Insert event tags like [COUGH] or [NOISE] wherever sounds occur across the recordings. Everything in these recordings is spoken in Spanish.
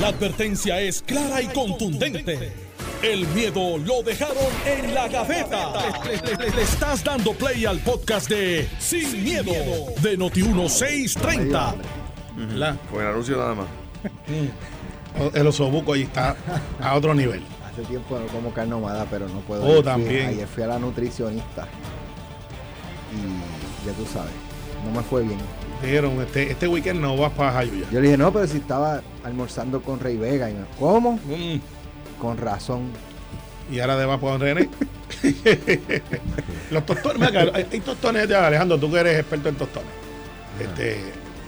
La advertencia es clara y contundente. El miedo lo dejaron en la gaveta. Le, le- le estás dando play al podcast de Sin, miedo, de Noti1630. ¿Verdad? Con el anuncio nada más. [LAUGHS] El osobuco ahí está a otro nivel. Hace tiempo no como carne ahumada, pero no puedo. Oh, ir. También. Ayer fui a la nutricionista. Y ya tú sabes, no me fue bien. Dijeron, este, este weekend no vas para Jayuya. Yo le dije, no, pero si estaba almorzando con Rey Vega. Y me, ¿cómo? Mm, Con razón. Y ahora de para René. [LAUGHS] Los tostones, mira, hay, hay tostones de Alejandro, tú que eres experto en tostones. Este,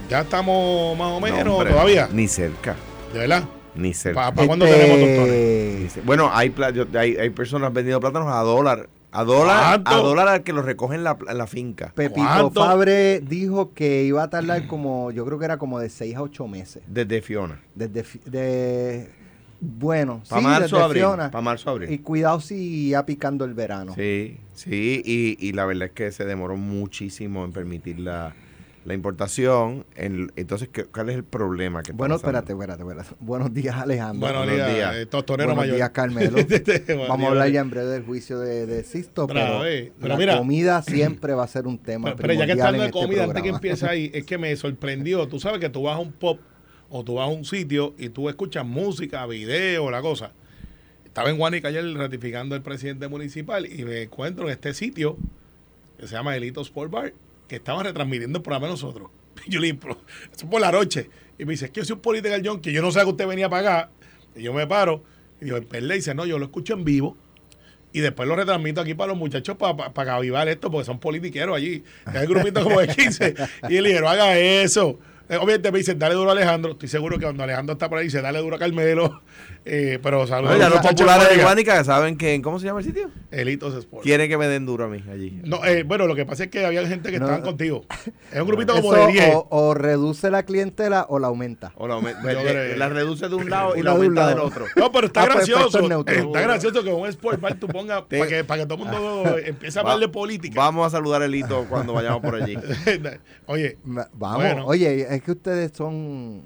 ya estamos más o menos No, hombre, todavía. Ni cerca. De verdad. Ni cerca. ¿Para cuándo Este, tenemos tostones? Ni cer- Bueno, hay, hay, hay personas vendiendo plátanos a dólar. A dólar, ¿Cuánto? a dólar al que los recogen en la, en la finca. Pepito ¿Cuánto? Fabre dijo que iba a tardar como, yo creo que era como de 6 a 8 meses. Desde Fiona. Desde, de, bueno, Para sí, marzo, desde abril. Fiona. Para marzo, abril. Y cuidado si ya picando el verano. Sí, sí, y, y la verdad es que se demoró muchísimo en permitir la, la importación. En- entonces, ¿qué- ¿cuál es el problema? Que está Bueno, espérate, espérate, espérate. Buenos días, Alejandro. Buenos buenos días, días. eh, tostonero Buenos mayor. días, Carmelo. [LAUGHS] Vamos a hablar ya en breve del juicio de, de Sisto, Bravo, pero, eh. Pero la mira. comida siempre va a ser un tema Pero, pero ya que en de este comida, antes que empiece ahí, [LAUGHS] es que me sorprendió. Tú sabes que tú vas a un pop o tú vas a un sitio y tú escuchas música, video, la cosa. Estaba en Guanica ayer ratificando el presidente municipal y me encuentro en este sitio que se llama Elito Sport Bar, que estaban retransmitiendo el programa de nosotros. [LAUGHS] Yo le dije, "Pero, eso es por la noche. Y me dice, es que yo soy un political junkie, yo no sé que usted venía para acá. Y yo me paro y digo, ¿verdad? Y dice, no, yo lo escucho en vivo. Y después lo retransmito aquí para los muchachos para para avivar esto, porque son politiqueros allí. Hay un grupito como de 15. [LAUGHS] Y él dije, no haga eso. Eh, Obviamente me dicen, dale duro a Alejandro. Estoy seguro que cuando Alejandro está por ahí, dice, dale duro a Carmelo. [LAUGHS] Eh, pero saludos. No, ya a los populares de Guánica. Saben que, ¿cómo se llama el sitio? Elitos Sport. Quieren que me den duro a mí allí. No, eh, bueno, lo que pasa es que había gente que No. estaban contigo. Es un grupito [LAUGHS] como Eso de 10. o, o reduce la clientela o la aumenta. O la, aume- Yo creo- la reduce de un lado y [LAUGHS] la de aumenta del otro. No, pero está Ah, pues, gracioso. efecto neutro. Está gracioso que un Sport Bar tú pongas para que, para que todo el mundo empiece a hablar de política. Vamos a saludar a Elito cuando vayamos por allí. Oye, Ma- Vamos, Bueno. oye, es que ustedes son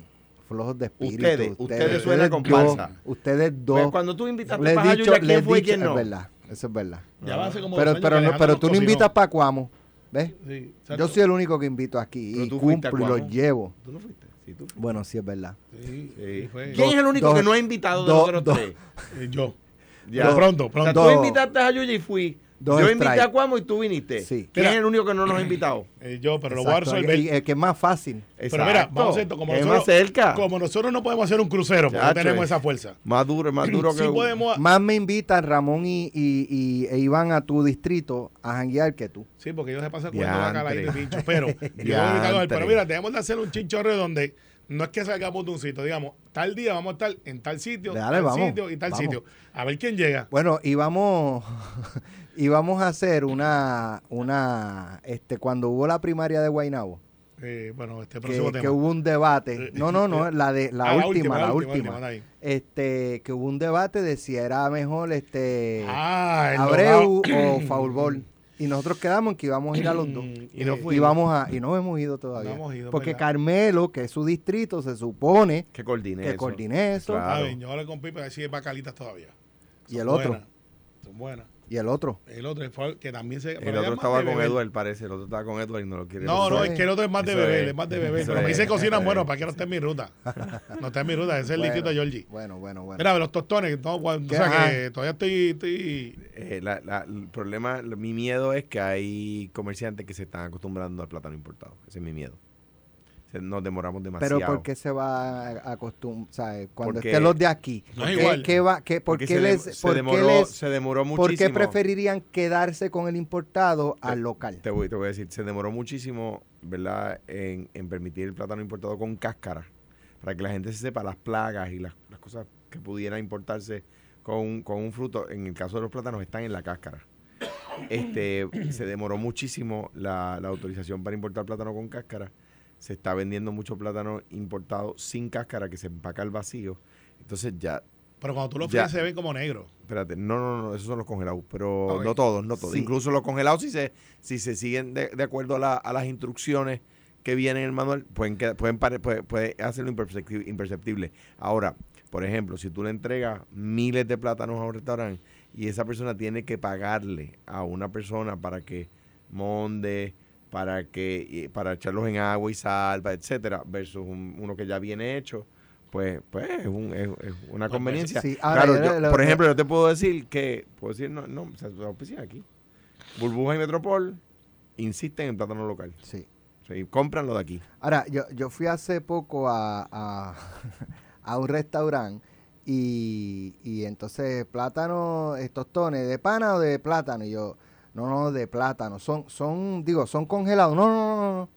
flojos de espíritu. Ustedes, ustedes suenan dos- comparsa. Ustedes Pues dos. cuando tú invitaste les he para dicho, Jayuya, les ¿quién fue y quién no? Es verdad, eso es verdad. ya va hace como Pero, no, pero tú no invitas para Cuamo. ¿Ves? Sí, Yo soy el único que invito aquí Pero y a cumplo y los llevo. ¿Tú no fuiste? Sí, tú fuiste. Bueno, sí es verdad. Sí, Sí. fue- ¿Quién es el único dos- que no ha invitado de dos- nosotros dos- tres? Eh, Yo. Ya. Pero pronto, O sea, pronto. tú invitaste a Jayuya y fui. Dos Yo invité a Cuamo y tú viniste. Sí. ¿Quién Mira. es el único que no nos ha invitado? [CLEARS THROAT] Eh, yo, pero lo voy a Exacto, resolver. y- y el que es más fácil. Pero mira, vamos a hacer esto. Como es nosotros, más cerca. como nosotros no podemos hacer un crucero, porque no tenemos esa fuerza. Más duro, más [CLEARS THROAT] duro que... Sí podemos. Más me invitan Ramón y, y, y- e Iván a tu distrito a janguear que tú. Sí, porque ellos se pasan comiendo bacala ahí de pincho. Pero, [LAUGHS] yo a a pero mira, debemos de hacer un chinchorreo donde no es que salgamos de un sitio, digamos, tal día vamos a estar en tal sitio, Dale, tal vamos, sitio y tal vamos. sitio. A ver quién llega. Bueno, y vamos, [LAUGHS] y vamos a hacer una, una, este, cuando hubo la primaria de Guaynabo, Eh, bueno, este que, próximo que tema. hubo un debate, no, no, no, la de la, Ah, última, la última, anda ahí. este, que hubo un debate de si era mejor, este, Ah, Abreu o Faulbol. Y nosotros quedamos en que íbamos a ir a los dos. [CLEARS THROAT] Y no Y fuimos. vamos a, y no hemos ido todavía. No hemos ido, porque ¿verdad? Carmelo, que es su distrito, se supone Que coordine que eso. coordine eso. Claro. Ah, bien, yo hablé con Pipe a ver si hay bacalitas todavía. Y el otro. buenas, Son buenas. Y el otro. El otro fue el que también se. El otro estaba con. Edward, parece. El otro estaba con Edward y no lo quiere. No, no, es que el otro es más de beber, es. más de beber. Pero me dice cocinan bueno, para que no esté en mi ruta. No está en mi ruta, ese es el distrito de Georgie. Bueno, bueno, bueno. Mira, los tostones, o sea que todavía estoy, estoy Eh, el problema, mi miedo es que hay comerciantes que se están acostumbrando al plátano importado. Ese es mi miedo. Nos demoramos demasiado. Pero ¿por qué se va a acostumbrar? Cuando Porque- estén los de aquí. No ¿qué- igual. qué va, qué, ¿Por Porque qué se, les, se por qué demoró, les- se demoró por muchísimo. qué preferirían quedarse con el importado al local? Te voy, te voy a decir, se demoró muchísimo, ¿verdad?, en, en permitir el plátano importado con cáscara, para que la gente se sepa las plagas y las, las cosas que pudieran importarse con, con un fruto. En el caso de los plátanos, están en la cáscara. Este, se demoró muchísimo la, la autorización para importar plátano con cáscara. Se está vendiendo mucho plátano importado sin cáscara que se empaca al vacío. Entonces ya, Pero cuando tú lo fríes se ven como negro. Espérate, no, no, no, esos son los congelados, pero no todos, no todos. Sí. Incluso los congelados, si se, si se siguen de, de acuerdo a, la- a las instrucciones que viene en el manual pueden, pueden pare- puede, puede hacerlo impercepti- imperceptible. Ahora, por ejemplo, si tú le entregas miles de plátanos a un restaurante y esa persona tiene que pagarle a una persona para que monde, para que para echarlos en agua y sal, pa- etcétera, versus un- uno que ya viene hecho, pues, pues es, un- es- es una Pues, conveniencia. sí, ahora, claro, yo- por ejemplo, yo te puedo decir que, puedo decir, no, no, o sea, aquí, Burbuja y Metropol insisten en plátano local. Sí. Y compran lo de aquí. Ahora, yo, yo fui hace poco a, a, [LAUGHS] a un restaurante y, y entonces plátano, tostones, ¿de pana o de plátano? Y yo, no, no, de plátano. Son, son, digo, son congelados. No, no, no, no, no.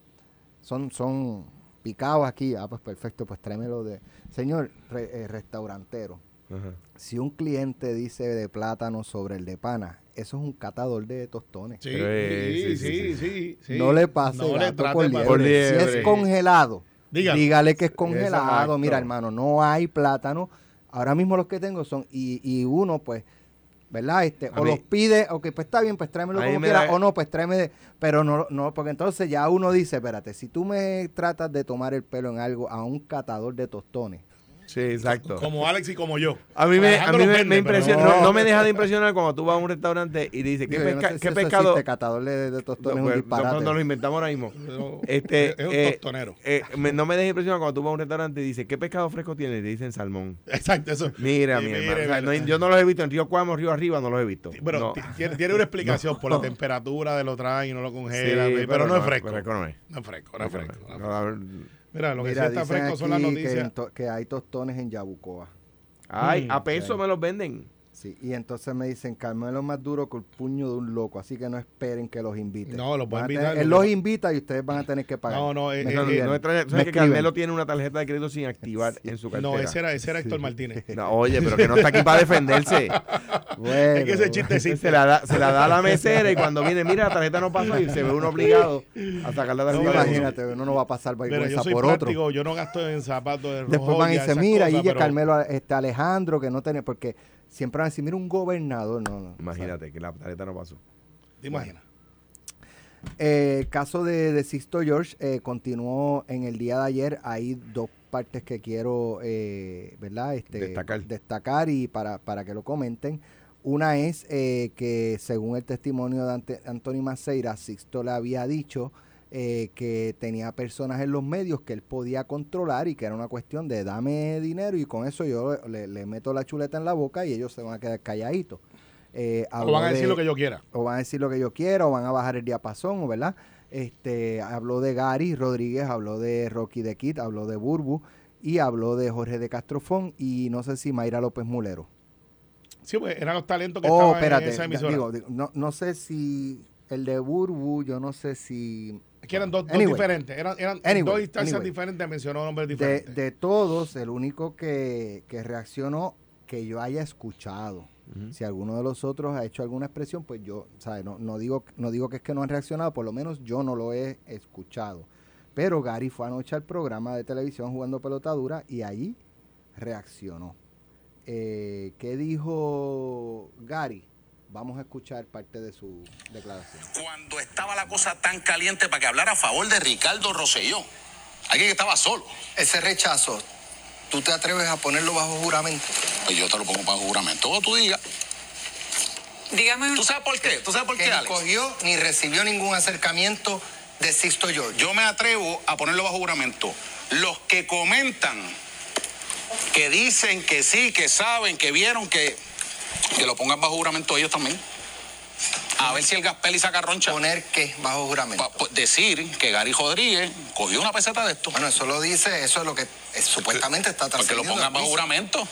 Son, son picados aquí. Ah, pues perfecto, pues tráemelo de... Señor re- eh, restaurantero, Ajá. si un cliente dice de plátano sobre el de pana, eso es un catador de tostones. Sí, Pero, eh, sí, sí, sí, sí. No le pase No le por liebre. Por Si es congelado, dígale que es congelado. Exacto. Mira, hermano, no hay plátano. Ahora mismo los que tengo son, y, y uno, pues, ¿verdad? Este, A o mí- los pide, ok, pues está bien, pues tráemelo como quiera, da- o no, pues tráeme, de- pero no, no, porque entonces ya uno dice, espérate, si tú me tratas de tomar el pelo en algo a un catador de tostones, Sí, exacto. Como Alex y como yo. A mí me, a mí me, vende, me pero impresiona, no. no, no me deja de impresionar cuando tú vas a un restaurante y dices, ¿qué, digo, no sé qué pescado? existe, catador de, de tostones No, es un pues, disparate. nosotros nos lo inventamos ahora mismo. No, Este, es un eh, tostonero. eh, me- no me dejes impresionar cuando tú vas a un restaurante y dices, ¿qué pescado fresco tienes? Y te dicen salmón. Exacto, eso. Mira, Sí, mi mire, hermano. o sea, mire. no- yo no los he visto en Río Cuamo, Río Arriba, no los he visto. Ti- tiene, tiene una explicación [LAUGHS] por la temperatura de lo traen y no lo Sí, congelan, pero, no es fresco. fresco no es. No es fresco, no es fresco. no es fresco. Mira, lo que Mira, sí está fresco son las que, noticias. to- que hay tostones en Yabucoa. Ay, Mm, a peso sí. me los venden. Sí, y entonces me dicen, Carmelo es más duro que el puño de un loco, así que no esperen que los invite. No, los voy a Van invitar, tener- Él lo los invita y ustedes van a tener que pagar. No, no, eh, eh, No, no. Me ¿Sabes que. Carmelo tiene una tarjeta de crédito sin activar en su cartera? No, ese era, ese era Héctor Martínez. [LAUGHS] No, oye, pero que no está aquí para defenderse. [LAUGHS] Bueno, es que ese chiste sí. Se la, da, se la da a la mesera y cuando viene, mira, la tarjeta no pasó y se ve uno obligado a sacar la No, sí, tarjeta. pero- imagínate, uno no va a pasar Pero vergüenza yo soy por otro. práctico, yo no gasto en zapatos de Después rojo van y dicen, mira, y Carmelo, este Alejandro, que no tiene, porque siempre van a decir, mira, un gobernador. No, no. Imagínate que la tarjeta no pasó. ¿Te imaginas? Eh, el caso de, de Sixto George eh, continuó en el día de ayer. Hay dos partes que quiero, eh, ¿verdad? Este, Destacar. destacar y para, para que lo comenten. Una es eh, que según el testimonio de Ante- Anthony Maceira, Sixto le había dicho eh, que tenía personas en los medios que él podía controlar y que era una cuestión de dame dinero y con eso yo le, le meto la chuleta en la boca y ellos se van a quedar calladitos. Eh, O van a decir de- lo que yo quiera. o van a decir lo que yo quiera, o van a bajar el diapasón, verdad. Este, habló de Gary Rodríguez, habló de Rocky de Kid, habló de Burbu y habló de Jorge de Castrofón y no sé si Mayra López Mulero. Sí, pues eran los talentos que Oh, estaban espérate, en esa emisora. digo, no, no sé si el de Burbu, yo no sé si que eran dos, dos Anyway. diferentes. Eran, eran Anyway, dos instancias anyway. diferentes, mencionó nombres diferentes. de todos, el único que, que reaccionó que yo haya escuchado. Si alguno de los otros ha hecho alguna expresión, pues yo, ¿sabes? No, no, digo, no digo que es que no han reaccionado, por lo menos yo no lo he escuchado. Pero Gary fue anoche al programa de televisión jugando pelotadura y ahí reaccionó. Eh, ¿Qué dijo Gary? Vamos a escuchar parte de su declaración. cuando estaba la cosa tan caliente para que hablara a favor de Ricardo Rosselló. Alguien que estaba solo. Ese rechazo, ¿tú te atreves a ponerlo bajo juramento? Pues yo te lo pongo para juramento. O tú digas. Dígame, ¿Tú sabes por qué? ¿Tú sabes por Que qué, ni Alex? cogió ni recibió ningún acercamiento de Sisto George. Yo me atrevo a ponerlo bajo juramento. Los que comentan, que dicen que sí, que saben, que vieron, que, que lo pongan bajo juramento ellos también. A ver si el Gaspel y saca roncha. Poner qué bajo juramento. Pa- pa- decir que Gary Rodríguez cogió una peseta de esto. Bueno, eso lo dice, eso es lo que eh, supuestamente está Para que lo trascendiendo pongan bajo juramento.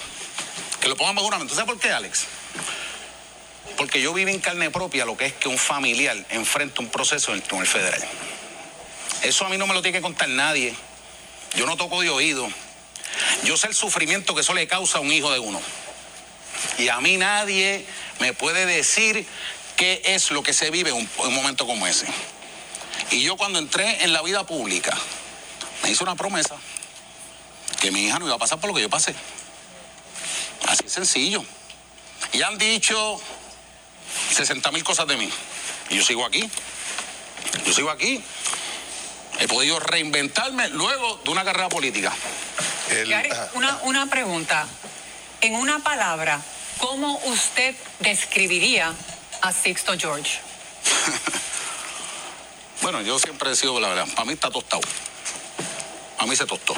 Que lo pongan bajo juramento. ¿Sabes por qué, Alex? Porque yo viví en carne propia lo que es que un familiar enfrenta un proceso en el tribunal federal. Eso a mí no me lo tiene que contar nadie. Yo no toco de oído. Yo sé el sufrimiento que eso le causa a un hijo de uno. Y a mí nadie me puede decir qué es lo que se vive en un, en un momento como ese. Y yo cuando entré en la vida pública, me hice una promesa que mi hija no iba a pasar por lo que yo pasé. Así es sencillo. Y han dicho 60 mil cosas de mí. Y yo sigo aquí. Yo sigo aquí. He podido reinventarme luego de una carrera política. El- ajá. una, una pregunta. En una palabra, ¿cómo usted describiría a Sixto George? [LAUGHS] Bueno, yo siempre he sido, la verdad, para mí está tostado. A mí se tostó.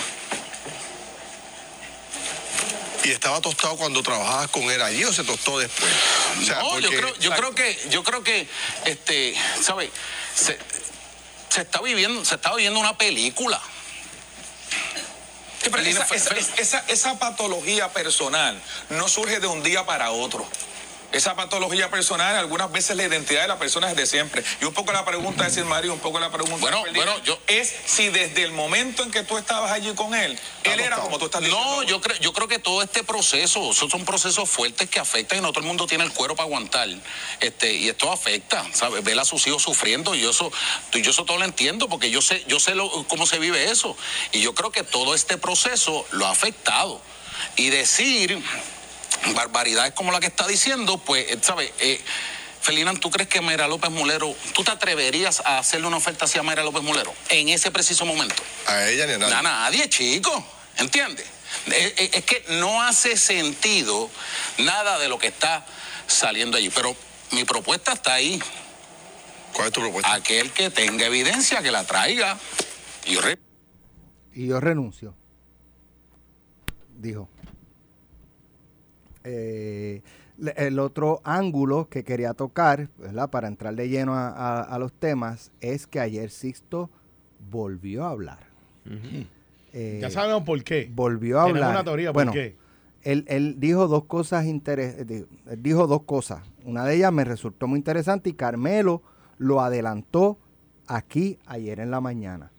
¿Y estaba tostado cuando trabajabas con él allí o se tostó después? O sea, no, yo creo, yo creo que, yo creo que, este, ¿sabe? Se, se está viviendo, se está viviendo una película. Sí, pero esa, Fe- esa- fe- esa- esa patología personal no surge de un día para otro. Esa patología personal, algunas veces la identidad de la persona es de siempre. Y un poco la pregunta Sid Mario, un poco la pregunta Bueno, de bueno, yo- es si desde el momento en que tú estabas allí con él, él era como tú estás diciendo. No, yo creo, yo creo que todo este proceso, esos son procesos fuertes que afectan y no todo el mundo tiene el cuero para aguantar. Este, y esto afecta, ¿sabes? Ver a sus hijos sufriendo, y yo eso, yo eso todo lo entiendo, porque yo sé, yo sé lo- cómo se vive eso. Y yo creo que todo este proceso lo ha afectado. Y decir barbaridades como la que está diciendo, pues, eh, ¿sabes? Eh, Felinan, ¿tú crees que Mayra López Mulero, tú te atreverías a hacerle una oferta así a Mayra López Mulero en ese preciso momento? A ella ni a nadie. A nadie, chico. ¿Entiendes? Es, es- es que no hace sentido nada de lo que está saliendo allí. Pero mi propuesta está ahí. ¿Cuál es tu propuesta? Aquel que tenga evidencia, que la traiga. Y yo re- Y yo renuncio. Dijo. Eh, el otro ángulo que quería tocar, ¿verdad? Para entrar de lleno a, a- a los temas, es que ayer Sixto volvió a hablar. Eh, Ya sabemos por qué. volvió a hablar. una teoría por bueno, qué. Él, él dijo dos cosas interesantes. Dijo dos cosas. Una de ellas me resultó muy interesante y Carmelo lo adelantó aquí ayer en la mañana.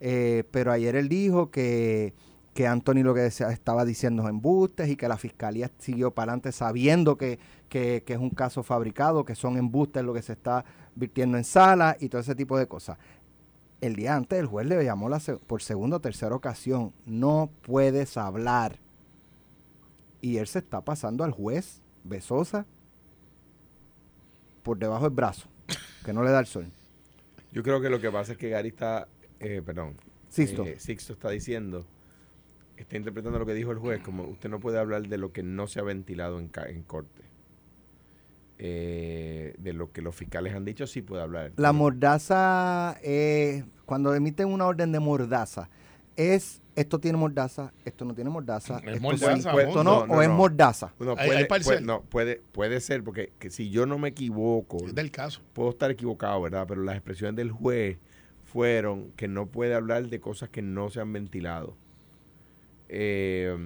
Eh, pero ayer él dijo que, que Anthony lo que decía- estaba diciendo es embustes y que la fiscalía siguió para adelante sabiendo que, que- que es un caso fabricado, que son embustes lo que se está virtiendo en sala y todo ese tipo de cosas. El día antes el juez le llamó la por segunda o tercera ocasión, no puedes hablar. Y él se está pasando al juez, Besosa, por debajo del brazo, que no le da el sol. Yo creo que lo que pasa es que Gary está, eh, perdón, Sixto. eh, Sixto está diciendo, está interpretando lo que dijo el juez, como usted no puede hablar de lo que no se ha ventilado en, en corte. Eh, de lo que los fiscales han dicho, sí puede hablar. La mordaza, eh, cuando emiten una orden de mordaza, es esto tiene mordaza, esto no tiene mordaza, Es esto, mordaza, sí, esto punto. no, No, no, o es mordaza. No, puede, hay puede- no, puede, puede ser, porque que si yo no me equivoco, Es del caso. puedo estar equivocado, ¿verdad? Pero las expresiones del juez fueron que no puede hablar de cosas que no se han ventilado. Eh,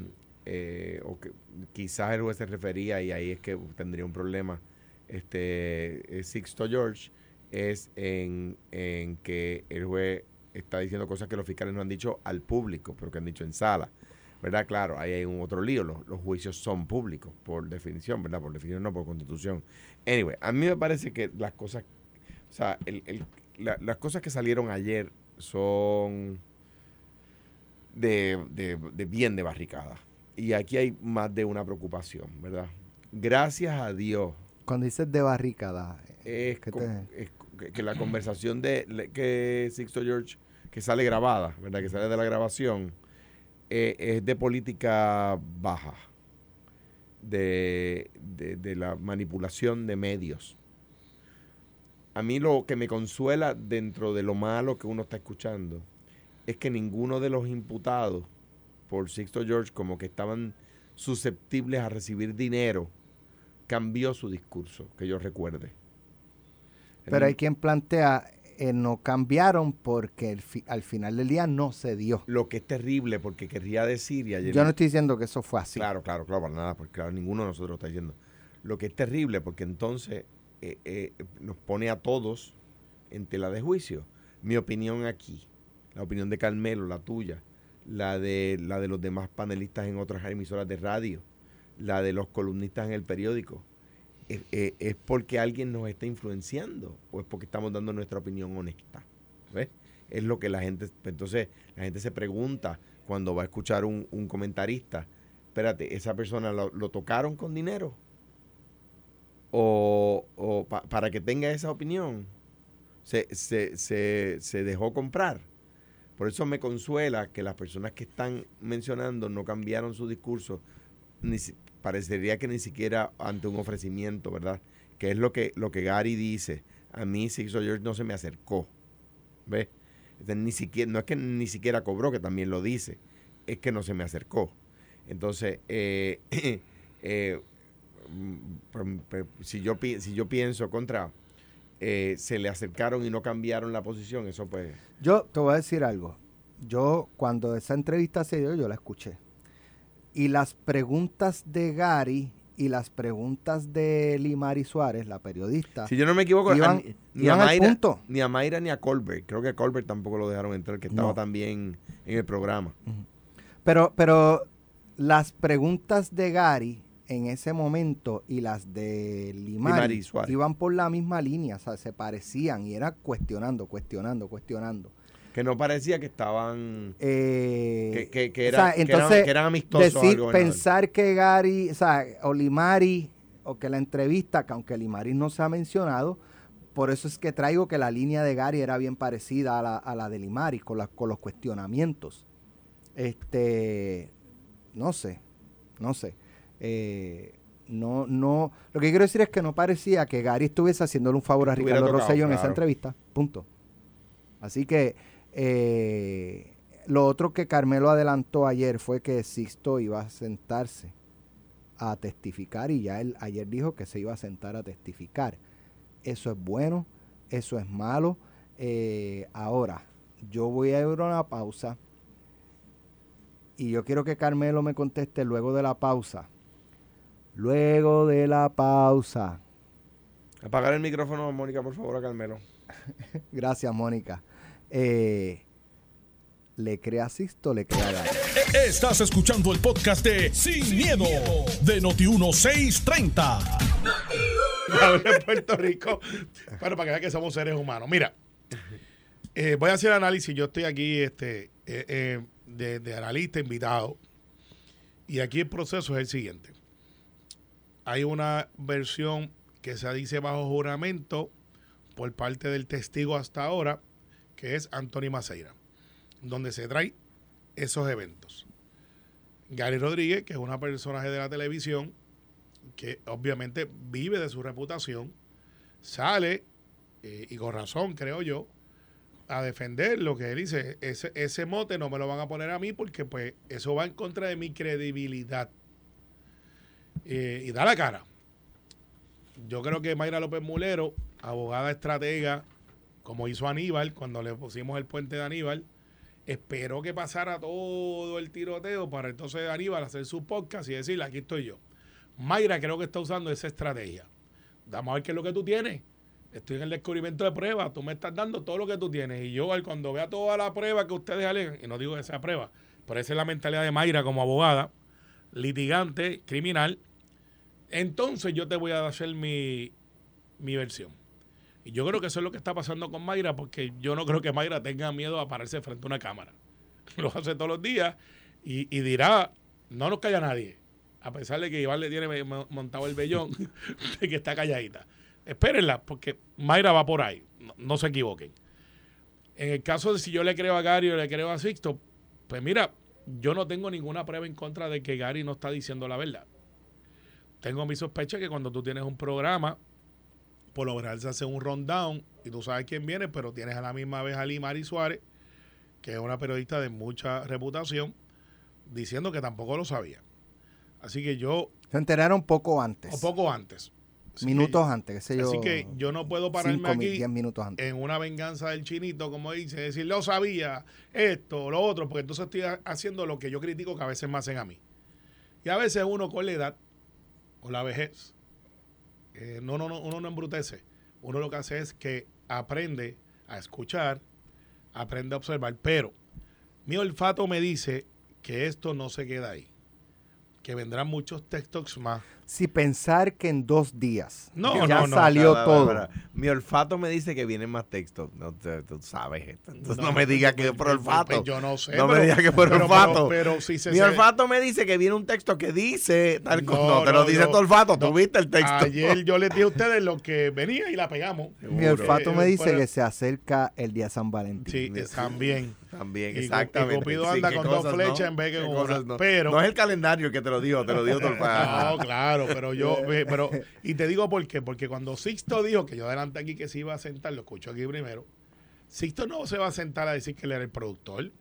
eh, o que quizás el juez se refería, y ahí es que tendría un problema, este eh, Sixto George, es en, en que el juez está diciendo cosas que los fiscales no han dicho al público, pero que han dicho en sala. ¿Verdad? Claro, ahí hay un otro lío. Los, los juicios son públicos, por definición, ¿verdad? Por definición, no por constitución. Anyway, a mí me parece que las cosas, o sea, el- el- la- las cosas que salieron ayer son de, de- de bien de barricada. Y aquí hay más de una preocupación, ¿verdad? Gracias a Dios, Cuando dices de barricada, es, ¿Qué co- te- es que- que la conversación de que Sixto George, que sale grabada, ¿verdad? Que sale de la grabación, eh, es de política baja, de, de- de la manipulación de medios. A mí lo que me consuela dentro de lo malo que uno está escuchando es que ninguno de los imputados por Sixto George como que estaban susceptibles a recibir dinero cambió su discurso, que yo recuerde. pero hay quien plantea, eh, no cambiaron porque el fi- al final del día no se dio. Lo que es terrible, porque querría decir, y ayer Yo no estoy diciendo que eso fue así. Claro, claro, claro, para nada, porque claro, ninguno de nosotros está diciendo. Lo que es terrible, porque entonces eh, eh, nos pone a todos en tela de juicio. Mi opinión aquí, la opinión de Carmelo, la tuya, la de, la de los demás panelistas en otras emisoras de radio, la de los columnistas en el periódico, es, es- es porque alguien nos está influenciando o es porque estamos dando nuestra opinión honesta. ¿Ves? Es lo que la gente, entonces la gente se pregunta cuando va a escuchar un, un comentarista, espérate, ¿esa persona lo, lo tocaron con dinero? O, o pa- para que tenga esa opinión, se, se, se, se dejó comprar. Por eso me consuela que las personas que están mencionando no cambiaron su discurso. Ni, parecería que ni siquiera ante un ofrecimiento, ¿verdad? Que es lo que, lo que Gary dice. A mí Sixto George no se me acercó. ¿Ves? Entonces, ni siquiera, no es que ni siquiera cobró, que también lo dice. Es que no se me acercó. Entonces, eh, [LAUGHS] eh, mm, si, yo, si yo pienso contra, eh, se le acercaron y no cambiaron la posición, eso pues... Yo te voy a decir algo. Yo, cuando esa entrevista se dio, yo la escuché. Y las preguntas de Gary y las preguntas de Limari Suárez, la periodista, Si yo no me equivoco, a- ni, iban a al Mayra, punto. ni a Mayra ni a Colbert. Creo que a Colbert tampoco lo dejaron entrar, que estaba No. también en el programa. Pero, pero las preguntas de Gary en ese momento y las de Limari, iban por la misma línea, o sea, se parecían y era cuestionando, cuestionando, cuestionando. Que no parecía que estaban... Eh, Que- que- que o eran- que eran amistosos decir, pensar que Gary, o sea, o Limari, o que la entrevista, que aunque Limari no se ha mencionado, por eso es que traigo que la línea de Gary era bien parecida a la, a la de Limari, con, la- con los cuestionamientos. Este, no sé, no sé. Eh, no, no, lo que quiero decir es que no parecía que Gary estuviese haciéndole un favor a Ricardo tocado, Rosselló en esa entrevista. Punto. Así que eh, lo otro que Carmelo adelantó ayer fue que Sixto iba a sentarse a testificar y ya él ayer dijo que se iba a sentar a testificar. Eso es bueno, eso es malo. Eh, ahora, yo voy a ir a una pausa y yo quiero que Carmelo me conteste luego de la pausa. Luego de la pausa. Apagar el micrófono, Mónica, por favor, a Carmelo. [LAUGHS] Gracias, Mónica. Eh, ¿Le crea Sixto o le crea Gary? Estás escuchando el podcast de Sin, miedo, de Noti1630. Habla en Puerto Rico. Bueno, para que vean que somos seres humanos. Mira, eh, voy a hacer análisis. Yo estoy aquí este, eh, eh, de, de analista invitado. Y aquí el proceso es el siguiente. Hay una versión que se dice bajo juramento por parte del testigo hasta ahora, que es Anthony Maceira, donde se trae esos eventos. Gary Rodríguez, que es una personaje de la televisión, que obviamente vive de su reputación, sale, eh, y con razón creo yo, a defender lo que él dice. Ese, ese mote no me lo van a poner a mí porque pues eso va en contra de mi credibilidad. Eh, y da la cara. Yo creo que Mayra López Mulero, abogada estratega, como hizo Aníbal cuando le pusimos el puente de Aníbal, esperó que pasara todo el tiroteo para entonces Aníbal hacer su podcast y decirle, aquí estoy yo. Mayra creo que está usando esa estrategia. Vamos a ver qué es lo que tú tienes. Estoy en el descubrimiento de pruebas. Tú me estás dando todo lo que tú tienes. Y yo, cuando vea toda la prueba que ustedes alegan, y no digo que sea prueba, pero esa es la mentalidad de Mayra como abogada, litigante, criminal, entonces yo te voy a hacer mi, mi versión. Y yo creo que eso es lo que está pasando con Mayra, porque yo no creo que Mayra tenga miedo a pararse frente a una cámara. [LAUGHS] Lo hace todos los días y, dirá, no nos calla nadie. A pesar de que Iván le tiene mo- montado el vellón [LAUGHS] de que está calladita. Espérenla, porque Mayra va por ahí. No, no se equivoquen. En el caso de si yo le creo a Gary o le creo a Sixto, pues mira, yo no tengo ninguna prueba en contra de que Gary no está diciendo la verdad. Tengo mi sospecha que cuando tú tienes un programa, por lo general se hace un rundown y tú sabes quién viene, pero tienes a la misma vez a Limari Suárez, que es una periodista de mucha reputación, diciendo que tampoco lo sabía. Así que yo, Se enteraron poco antes. o poco antes. Así minutos que- antes, qué sé yo. Así que yo no puedo pararme cinco, aquí diez minutos antes. en una venganza del chinito, como dice, decir, lo sabía, esto, lo otro, porque entonces estoy ha- haciendo lo que yo critico que a veces me hacen a mí. Y a veces uno con la edad o la vejez, eh, no, no, no, uno no embrutece. Uno lo que hace es que aprende a escuchar, aprende a observar, pero mi olfato me dice que esto no se queda ahí, que vendrán muchos TikToks más. Si pensar que en dos días No, ya no, no. salió Para, para, todo. para. Mi olfato me dice que vienen más textos. No, te- tú sabes esto. Entonces no, No, me digas que es pues, por pues, olfato. pues, yo no sé, No me pero- digas que es por pero- olfato. pero- pero si se- Mi se- olfato me dice que viene un texto que dice tal cosa. No, No, te lo dice yo- tu olfato. no. Tú viste el texto. Ayer yo les dije a [LAUGHS] ustedes lo que venía y la pegamos. Mi olfato Eh, me dice pero- que se acerca el día de San Valentín. Sí, eh, también. También, Y exactamente. y Cupido anda con dos flechas en vez que con cosas, una. no. Pero- No es el calendario que te lo dijo, te lo dijo todo el No, claro, pero yo, [LAUGHS] eh, pero, y te digo por qué, porque cuando Sixto dijo que yo adelanté aquí que se iba a sentar, lo escucho aquí primero, Sixto no se va a sentar a decir que él era el productor,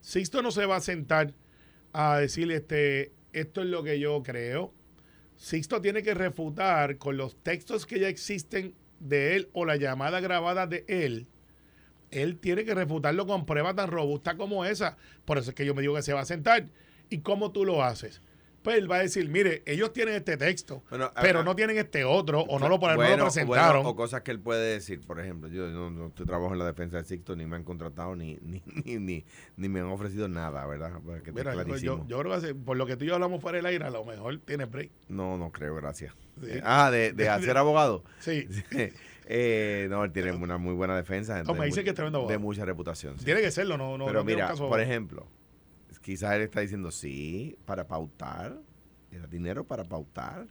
Sixto no se va a sentar a decir, este, esto es lo que yo creo, Sixto tiene que refutar con los textos que ya existen de él o la llamada grabada de él, él tiene que refutarlo con pruebas tan robustas como esa. Por eso es que yo me digo que se va a sentar. ¿Y cómo tú lo haces? Pues él va a decir, mire, ellos tienen este texto, Bueno, pero no tienen este otro, o no lo, no lo Bueno, presentaron. bueno, o cosas que él puede decir, por ejemplo, yo no, no estoy trabajo en la defensa del Sixto, ni me han contratado, ni, [LAUGHS] ni, ni, ni, ni me han ofrecido nada, ¿verdad? Para que Mira, yo, yo creo que por lo que tú y yo hablamos fuera del aire, a lo mejor tiene break. No, no creo, gracias. Sí. Eh, Ah, de, de [LAUGHS] hacer abogado. Sí. [LAUGHS] Eh, no, él tiene una muy buena defensa. No, me de mu- que es tremendo De abogado. mucha reputación. sí. Tiene que serlo, no, no Pero no mira, caso- por ejemplo, quizás él está diciendo sí, para pautar. Era dinero para pautar.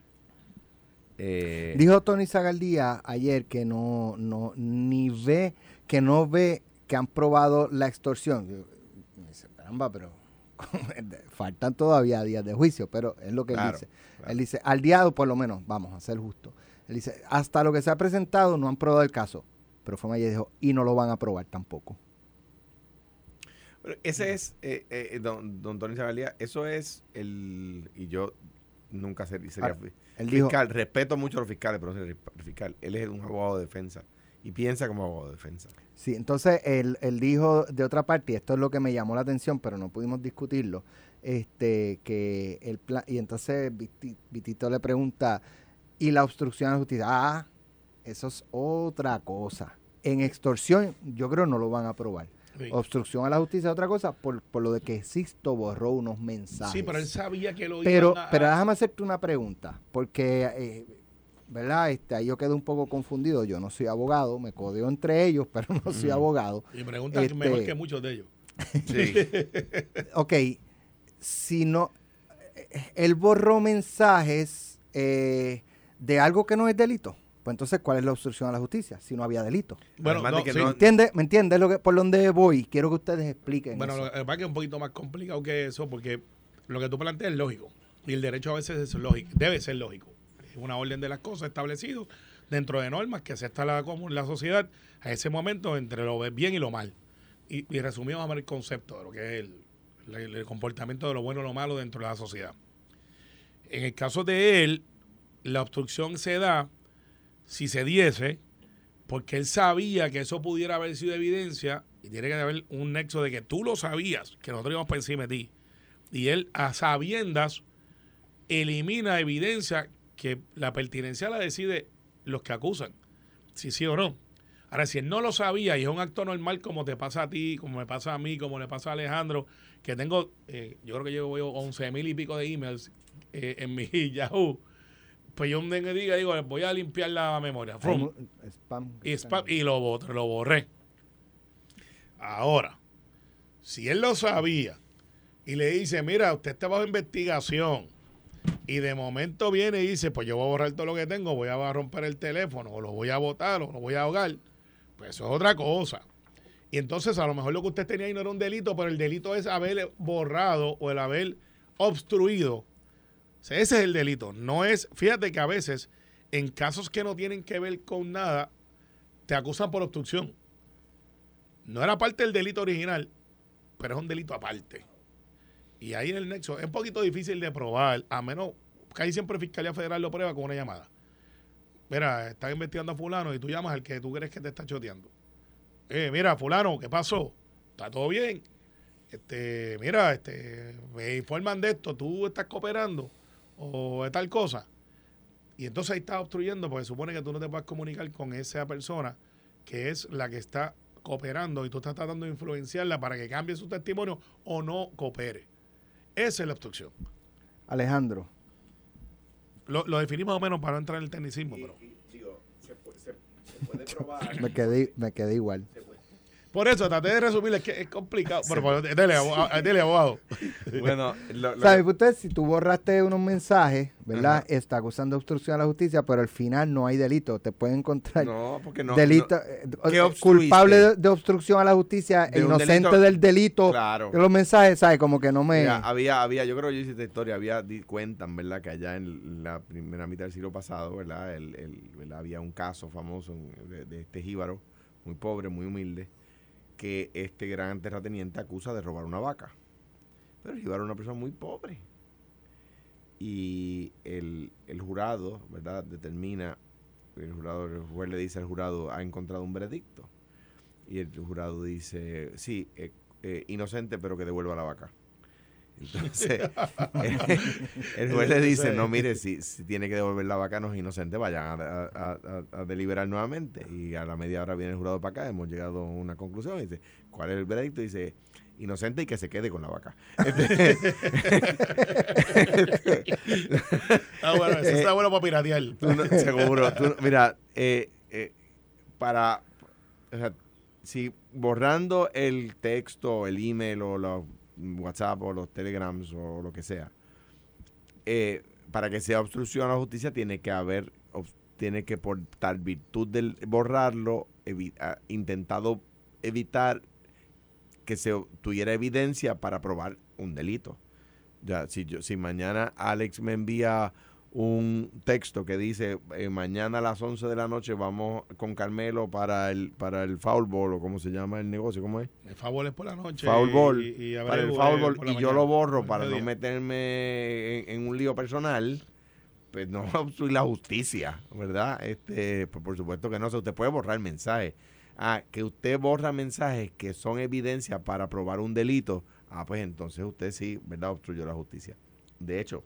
Eh, Dijo Tony Zagaldía ayer que no, no, ni ve, que no ve que han probado la extorsión. Yo, me dice, caramba, pero [LAUGHS] faltan todavía días de juicio, pero es lo que él dice. claro. Él dice, al día, por lo menos, vamos a ser justos. Él dice, hasta lo que se ha presentado no han probado el caso. Pero fue ayer y dijo, y no lo van a probar tampoco. Ese es, eh, eh, don, don Tony Zagalía, eso es el, y yo nunca ser- sería Ah, dijo- fiscal, respeto mucho a los fiscales, pero no sería fiscal, él es un abogado de defensa y piensa como abogado de defensa. Sí, entonces él, él dijo de otra parte, y esto es lo que me llamó la atención, pero no pudimos discutirlo, este, que el plan, y entonces Viti- Vitito le pregunta, ¿y la obstrucción a la justicia? Ah, eso es otra cosa. En extorsión, yo creo no lo van a aprobar. Sí. Obstrucción a la justicia es otra cosa por, por lo de que Sisto borró unos mensajes. Sí, pero él sabía que lo Pero, iban a- pero déjame hacerte una pregunta, porque, eh, ¿verdad? Este, ahí yo quedé un poco confundido. Yo no soy abogado, me codeo entre ellos, [LAUGHS] pero no soy abogado. Y pregunta Este- mejor que muchos de ellos. Sí. [LAUGHS] Ok, si no, eh, él borró mensajes eh, de algo que no es delito. Pues entonces, ¿cuál es la obstrucción a la justicia? Si no había delito. Bueno, de no, que sí. no- ¿Me entiendes? ¿Me entiendes lo que, por donde voy? Quiero que ustedes expliquen Bueno, eso. lo que pasa es que es un poquito más complicado que eso, porque lo que tú planteas es lógico. Y el derecho a veces es lógico, debe ser lógico. Es una orden de las cosas establecido dentro de normas que acepta la, como la sociedad a ese momento entre lo bien y lo mal. Y, y resumimos a ver el concepto de lo que es el, el- el comportamiento de lo bueno y lo malo dentro de la sociedad. En el caso de él, la obstrucción se da si se diese porque él sabía que eso pudiera haber sido evidencia y tiene que haber un nexo de que tú lo sabías, que nosotros íbamos por encima de ti. Y él a sabiendas elimina evidencia que la pertinencia la decide los que acusan, si sí o no. Ahora, si él no lo sabía y es un acto normal como te pasa a ti, como me pasa a mí, como le pasa a Alejandro, que tengo, eh, yo creo que llevo 11 mil y pico de emails eh, en mi [LAUGHS] Yahoo, pues yo un diga, digo, voy a limpiar la memoria. Spam. Y, spam, y lo, lo borré. Ahora, si él lo sabía y le dice, mira, usted está bajo investigación, y de momento viene y dice, pues yo voy a borrar todo lo que tengo, voy a romper el teléfono, o lo voy a botar, o lo voy a ahogar, pues eso es otra cosa. Y entonces a lo mejor lo que usted tenía ahí no era un delito, pero el delito es haber borrado o el haber obstruido. Ese es el delito. No es, fíjate que a veces, en casos que no tienen que ver con nada, te acusan por obstrucción. No era parte del delito original, pero es un delito aparte. Y ahí en el nexo es un poquito difícil de probar, a menos que ahí siempre Fiscalía Federal lo prueba con una llamada. Mira, están investigando a fulano y tú llamas al que tú crees que te está choteando. Eh, mira, fulano, ¿qué pasó? ¿Está todo bien? Este, mira, este, me informan de esto, tú estás cooperando o de tal cosa. Y entonces ahí estás obstruyendo porque supone que tú no te puedes comunicar con esa persona que es la que está cooperando y tú estás tratando de influenciarla para que cambie su testimonio o no coopere. Esa es la obstrucción. Alejandro, Lo, lo definimos más o menos para no entrar en el tecnicismo, pero digo, se, puede, probar. [LAUGHS] me quedé, me quedé igual. Por eso traté de resumir, es que es complicado. Bueno, pues, dele, abogado. dele, [LAUGHS] abogado. Bueno, lo- lo- ¿Sabes? Usted, si tú borraste unos mensajes, ¿verdad? Está acusando de obstrucción a la justicia, pero al final no hay delito. Te pueden encontrar no, porque no. delito, no- eh, ¿Qué eh, culpable de, de obstrucción a la justicia e De inocente delito- del delito. Claro. de los mensajes, ¿sabes? Como que no me... Mira, había, había, yo creo que yo hice esta historia, había, di- cuentan, ¿verdad? Que allá en la primera mitad del siglo pasado, ¿verdad? El, el- ¿verdad? Había un caso famoso de, de este jíbaro, muy pobre, muy humilde, que este gran terrateniente acusa de robar una vaca. Pero el jíbaro era una persona muy pobre. Y el, el jurado, ¿verdad? Determina, el jurado, el juez le dice al jurado, ha encontrado un veredicto. Y el jurado dice, sí, eh, eh, inocente, pero que devuelva la vaca. Entonces, el, [LAUGHS] [LAUGHS] el juez le dice, no, mire, si, si tiene que devolver la vaca, no es inocente, vayan a, a- a- a deliberar nuevamente. Y a la media hora viene el jurado para acá, hemos llegado a una conclusión. Y dice, ¿cuál es el veredicto? dice, inocente y que se quede con la vaca. [LAUGHS] Está bueno, eso está bueno para piratear. Tú no- seguro. tú no- mira, eh, eh, para. o sea, si borrando el texto, el email o los WhatsApp o los telegrams o lo que sea, eh, para que sea obstrucción a la justicia tiene que haber, tiene que por tal virtud del borrarlo, ah, intentado evitar que se tuviera evidencia para probar un delito. Ya, si yo, si mañana Alex me envía un texto que dice eh, mañana a las 11 de la noche vamos con Carmelo para el para el foul ball o cómo se llama el negocio, ¿cómo es? El favor es por la noche. Foul ball. y- y para el foul ball y yo lo borro para no meterme en, en un lío personal. Pues no [LAUGHS] obstruir la justicia, ¿verdad? Este, pues por supuesto que no. O sea, usted puede borrar mensajes. Ah, que usted borra mensajes que son evidencia para probar un delito. Ah, pues entonces usted sí, ¿verdad? Obstruyó la justicia. De hecho,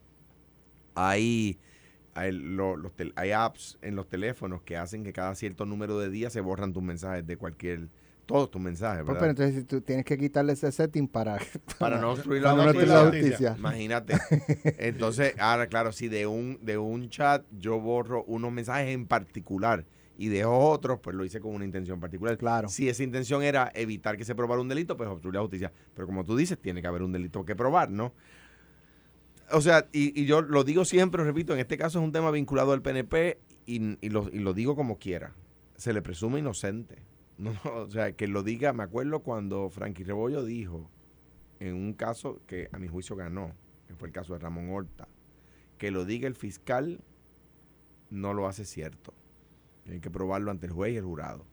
hay, hay, lo- los tel- hay apps en los teléfonos que hacen que cada cierto número de días se borran tus mensajes de cualquier, todos tus mensajes, Pues, ¿verdad? pero entonces si tú tienes que quitarle ese setting para... [LAUGHS] para no obstruir la no la justicia. Imagínate. [LAUGHS] Entonces, ahora claro, si de un de un chat yo borro unos mensajes en particular y dejo otros, pues lo hice con una intención particular. Claro. Si esa intención era evitar que se probara un delito, pues obstruir la justicia. Pero como tú dices, tiene que haber un delito que probar, ¿no? O sea, y, y yo lo digo siempre, repito, en este caso es un tema vinculado al PNP y, y lo, y lo digo como quiera. Se le presume inocente. [LAUGHS] No, o sea, que lo diga, me acuerdo cuando Frankie Rebollo dijo en un caso que a mi juicio ganó, que fue el caso de Ramón Horta, que lo diga el fiscal no lo hace cierto. Hay que probarlo ante el juez y el jurado.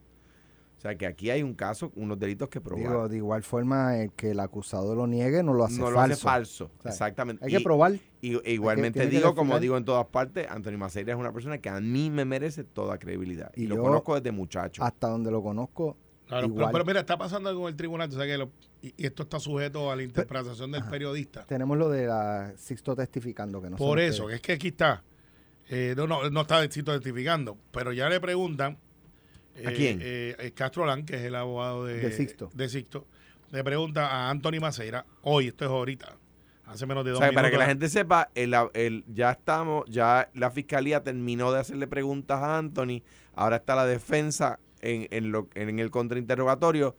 O sea, que aquí hay un caso, unos delitos que probar. Digo, de igual forma, el que el acusado lo niegue no lo hace no falso. lo hace falso, O sea, exactamente. Hay que probar. Y, e igualmente que digo, como digo en todas partes, Antonio Maceira es una persona que a mí me merece toda credibilidad. Y, Y lo conozco desde muchacho. Hasta donde lo conozco, Claro, pero, igual. pero mira, está pasando algo en el tribunal, tú sabes que lo- y, y esto está sujeto a la interpretación del periodista. tenemos lo de la Sixto testificando que no Por eso, que es que aquí está. Eh, no, no, no está Cito testificando, pero ya le preguntan. ¿A eh, quién? eh, eh, Castro Lan, que es el abogado de, De Sixto. de Sixto, le pregunta a Anthony Maceira, hoy, esto es ahorita, hace menos de O dos sea, para que la gente sepa, el, el- ya estamos, ya la fiscalía terminó de hacerle preguntas a Anthony, ahora está la defensa en, en, lo, en el contrainterrogatorio.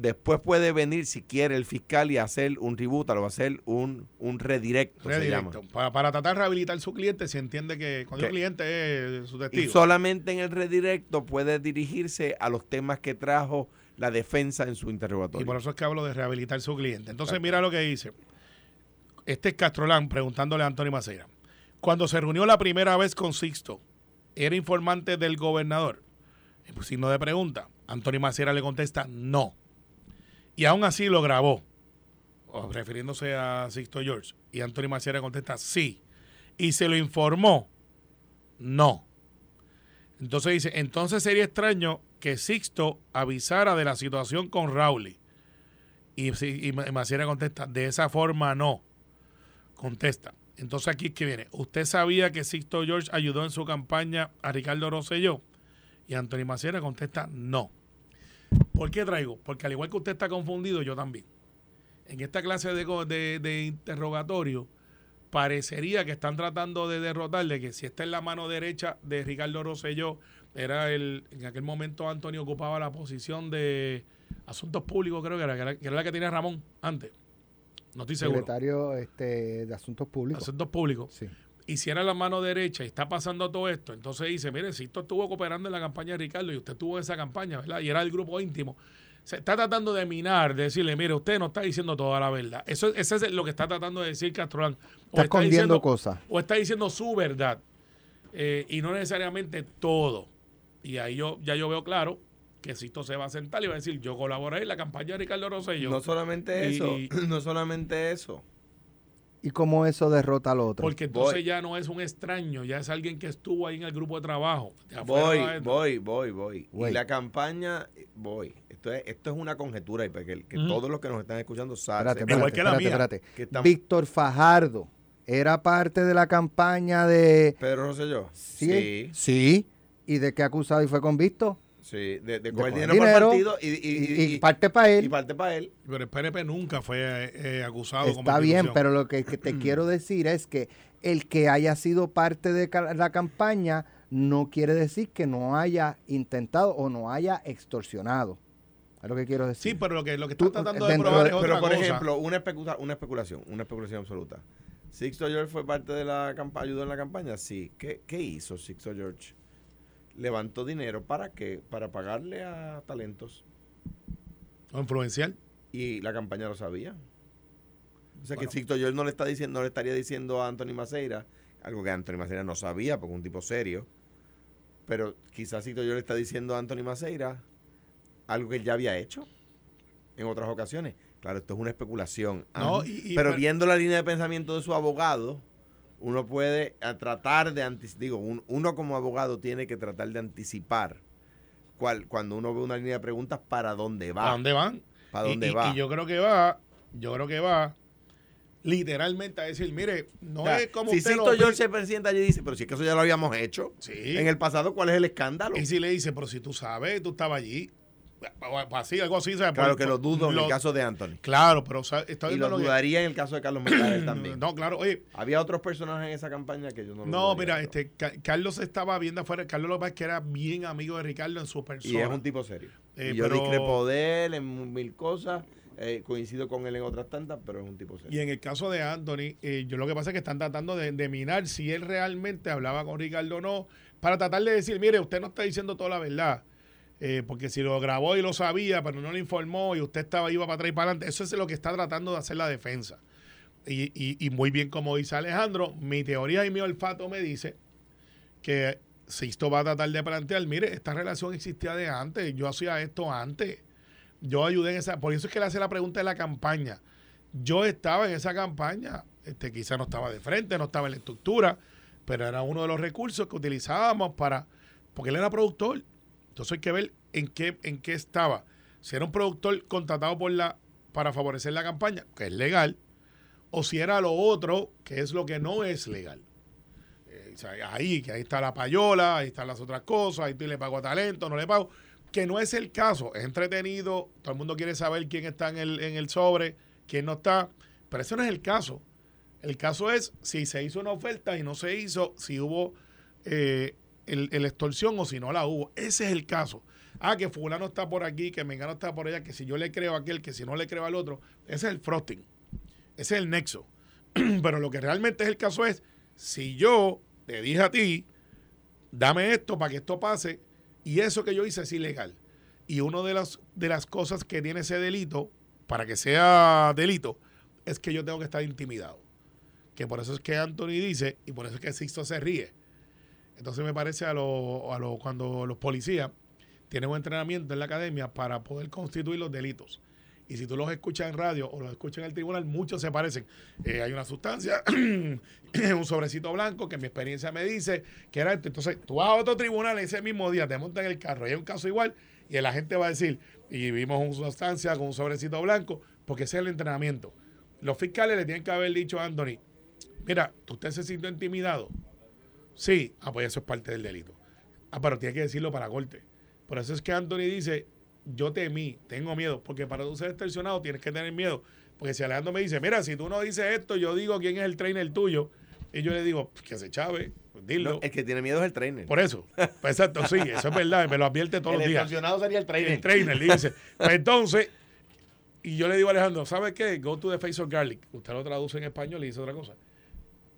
Después puede venir, si quiere, el fiscal y hacer un tributo, lo va a hacer un, un redirecto, se llama. Redirecto, para, para tratar de rehabilitar su cliente, se entiende que cuando el cliente es su Y testigo. solamente en el redirecto puede dirigirse a los temas que trajo la defensa en su interrogatorio. Y por eso es que hablo de rehabilitar su cliente. Entonces, Exacto. mira lo que dice. Este es Castrolán preguntándole a Antonio Maceira. Cuando se reunió la primera vez con Sixto, ¿era informante del gobernador? Y pues, signo de pregunta. Antonio Maceira le contesta, no. Y aún así lo grabó, o refiriéndose a Sixto George. Y Antonio Maceira contesta, sí. Y se lo informó, no. Entonces dice, entonces sería extraño que Sixto avisara de la situación con Rowley. Y, y Ma- Maciera contesta, de esa forma no. Contesta. Entonces aquí es que viene. ¿Usted sabía que Sixto George ayudó en su campaña a Ricardo Rosselló? Y Antonio Maciera contesta, no. ¿Por qué traigo? Porque al igual que usted está confundido, yo también. En esta clase de, de, de interrogatorio, parecería que están tratando de derrotarle, que si está en la mano derecha de Ricardo Rosselló, era el, en aquel momento Antonio ocupaba la posición de Asuntos Públicos, creo que era, que era, que era la que tenía Ramón antes. No estoy seguro. Secretario este, de Asuntos Públicos. Asuntos Públicos. Sí. Hiciera la mano derecha y está pasando todo esto. Entonces dice, mire, si esto estuvo cooperando en la campaña de Ricardo y usted estuvo en esa campaña, ¿verdad? Y era el grupo íntimo. Se está tratando de minar, de decirle, mire, usted no está diciendo toda la verdad. Eso, eso es lo que está tratando de decir Castrolán. O Está escondiendo diciendo- cosas. o está diciendo su verdad eh, y no necesariamente todo. Y ahí yo ya yo veo claro que Sisto se va a sentar y va a decir, yo colaboré en la campaña de Ricardo Rosselló. No solamente Y- eso, y- [CLEARS THROAT] no solamente eso. ¿Y cómo eso derrota al otro? porque entonces Voy. ya no es un extraño, ya es alguien que estuvo ahí en el grupo de trabajo. de Voy, voy, voy, voy. Voy. Y la campaña, voy. Esto es, esto es una conjetura y para que, todos los que nos están escuchando saben. Espérate, Igual espérate, que la espérate, mía. espérate. Que estamos- Víctor Fajardo era parte de la campaña de... Pedro Rosselló. Sí. Sí, Sí. ¿Y de qué acusado y fue convicto? Sí. De, de coger coger dinero, para el dinero partido y, y, Y, y- y parte para él. y parte para él. Pero el PNP nunca fue eh, acusado como Está bien, institución. pero lo que, que te [CLEARS THROAT] quiero decir es que el que haya sido parte de la campaña no quiere decir que no haya intentado o no haya extorsionado. Es lo que quiero decir. Sí, pero lo que, lo que están tratando de probar de- es otra Pero, por cosa. ejemplo, una, especula- una especulación, una especulación absoluta. ¿Sixto George fue parte de la campaña, ayudó en la campaña? Sí. ¿Qué, qué hizo Sixto George? Levantó dinero, ¿para qué? Para pagarle a talentos. O influencial. Y la campaña lo sabía. O sea Bueno. que Sixto George no le está diciendo, no le estaría diciendo a Anthony Maceira, algo que Anthony Maceira no sabía, porque es un tipo serio. Pero quizás Sixto George le está diciendo a Anthony Maceira algo que él ya había hecho en otras ocasiones. Claro, esto es una especulación. No, Ajá. y- y- pero pero- viendo la línea de pensamiento de su abogado, uno puede a tratar de anticipar, digo, un- uno como abogado tiene que tratar de anticipar cuál, cuando uno ve una línea de preguntas para dónde va. ¿Para dónde van? ¿Para Y- dónde y, va? y yo creo que va, yo creo que va literalmente a decir, mire, no O sea, es como si usted lo Sixto George se presenta allí y dice, pero si es que eso ya lo habíamos hecho Sí. en el pasado, ¿cuál es el escándalo? Y si le dice, pero si tú sabes, tú estabas allí. Así, algo así. ¿sabes? Claro Por- que lo dudo en el caso de Anthony. Claro, pero o sea, está Y lo que- dudaría en el caso de Carlos Mercader [CLEARS THROAT] también. No, claro, oye, Había otros personajes en esa campaña que yo no lo no, dudaría, mira, este Ca- Carlos estaba viendo afuera. Carlos López que era bien amigo de Ricardo en su persona. Y es un tipo serio. Eh, y yo pero- discrepo de él en mil cosas, eh, coincido con él en otras tantas, pero es un tipo serio. Y en el caso de Anthony, eh, yo lo que pasa es que están tratando de, de minar si él realmente hablaba con Ricardo o no, para tratar de decir, mire, usted no está diciendo toda la verdad. Eh, porque si lo grabó y lo sabía, pero no le informó y usted estaba iba para atrás y para adelante, eso es lo que está tratando de hacer la defensa. Y, y- y muy bien, como dice Alejandro, mi teoría y mi olfato me dice que Sixto va a tratar de plantear, mire, esta relación existía de antes, yo hacía esto antes, yo ayudé en esa, por eso es que le hace la pregunta de la campaña. Yo estaba en esa campaña, este, quizá no estaba de frente, no estaba en la estructura, pero era uno de los recursos que utilizábamos para, porque él era productor, entonces hay que ver en qué, en qué estaba. Si era un productor contratado por la, para favorecer la campaña, que es legal, o si era lo otro, que es lo que no es legal. Eh, ahí, que ahí está la payola, ahí están las otras cosas, ahí le pago a talento, no le pago. Que no es el caso, es entretenido, todo el mundo quiere saber quién está en el, en el sobre, quién no está, pero eso no es el caso. El caso es si se hizo una oferta y no se hizo, si hubo eh, el, el extorsión o si no la hubo. Ese es el caso. Ah, que fulano está por aquí, que Mengano está por allá, que si yo le creo a aquel, que si no le creo al otro. Ese es el frosting. Ese es el nexo. [CLEARS THROAT] Pero lo que realmente es el caso es, si yo te dije a ti, dame esto para que esto pase, y eso que yo hice es ilegal. Y una de las, de las cosas que tiene ese delito, para que sea delito, es que yo tengo que estar intimidado. Que por eso es que Anthony dice, y por eso es que Sixto se ríe. Entonces me parece a lo, a lo, cuando los policías tienen un entrenamiento en la academia para poder constituir los delitos. Y si tú los escuchas en radio o los escuchas en el tribunal, muchos se parecen. Eh, hay una sustancia, [CLEARS THROAT] un sobrecito blanco que mi experiencia me dice que era esto. Entonces, tú vas a otro tribunal ese mismo día, te montan el carro y hay un caso igual y la gente va a decir, y vimos una sustancia con un sobrecito blanco, porque ese es el entrenamiento. Los fiscales le tienen que haber dicho a Anthony, mira, ¿usted se sintió intimidado? Sí, ah, pues eso es parte del delito. Ah, pero tiene que decirlo para corte. Por eso es que Anthony dice, yo temí, tengo miedo, porque para tú ser extorsionado tienes que tener miedo. Porque si Alejandro me dice, mira, si tú no dices esto, yo digo quién es el trainer tuyo, Y yo le digo, que se chave, pues dilo. No, el que tiene miedo es el trainer. Por eso. [LAUGHS] Pues exacto, sí, eso es verdad, me lo advierte todos el los días. extorsionado sería el trainer. El trainer dice. [LAUGHS] Pues entonces, y yo le digo a Alejandro, ¿sabe qué? Go to the face of garlic. Usted lo traduce en español y dice otra cosa.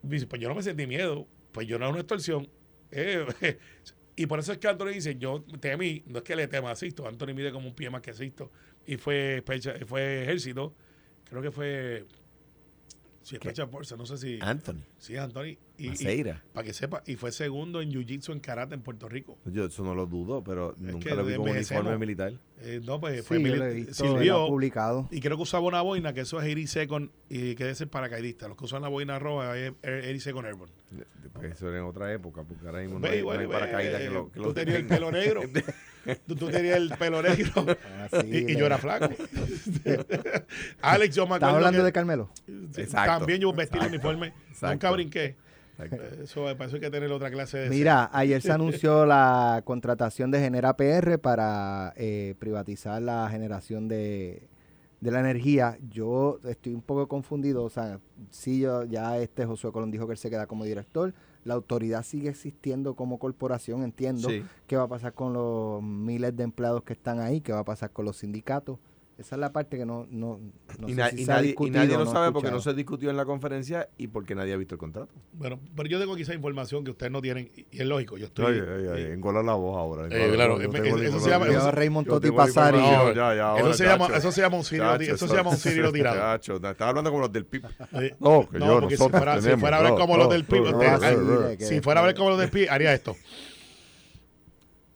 Dice, pues yo no me sentí miedo, pues yo no es una extorsión. Eh, [LAUGHS] y por eso es que Anthony dice, yo temí, no es que le tema a Sisto, Anthony mide como un pie más que Sisto, y fue, fue ejército, creo que fue, si es Pecha Forza, no sé si, Anthony. es Anthony. Y, Maceira. para que sepa, y fue segundo en Jiu-Jitsu en Karate en Puerto Rico. Yo eso no lo dudo, pero nunca lo vi con uniforme militar. Eh, no, pues Sí, fue yo mili- lo he visto, él lo sirvió. publicado. Y creo que usaba una boina, que eso es 80 Second, y que es el paracaidista. Los que usan la boina roja es 80 Second Airborne. Pues eso era en otra época, porque ahora mismo no hay, no hay paracaídas que lo, que tú lo tenías el pelo negro. [LAUGHS] tú, tú tenías el pelo negro. Así, y, yo era flaco. [LAUGHS] Alex, yo me ¿Estás acuerdo hablando que- de Carmelo? Sí, Exacto, También yo vestí el uniforme. exacto. Nunca brinqué. Exacto. Eso, para eso hay que tener otra clase de... Mira, ayer se [LAUGHS] anunció la contratación de Genera PR para eh, privatizar la generación de, de la energía. Yo estoy un poco confundido. O sea, sí, yo, ya este Josué Colón dijo que él se queda como director. La autoridad sigue existiendo como corporación, entiendo. Sí. ¿Qué va a pasar con los miles de empleados que están ahí? ¿Qué va a pasar con los sindicatos? Esa es la parte que no, no, no y, sé na- si y se ha nadie, y nadie lo no sabe porque no se discutió en la conferencia y porque nadie ha visto el contrato. Bueno, pero yo tengo quizá información que ustedes no tienen, y es lógico. Yo estoy... Oye, oye, oye, eh, engola la voz ahora. Eh, claro, yo eso se llama- a Raymond Yo Totti tengo la pasar y- información, No, ya, ya, eso se llama- chacho. eso se llama un Sirio- Chacho, eso se llama un Sirio tirado. Chacho, estaba hablando como los del PIB. eh, No, que yo, porque si fuera, si fuera a ver no, como no, los del PIB, no, no, no, no, si fuera a ver como los del PIB, haría esto.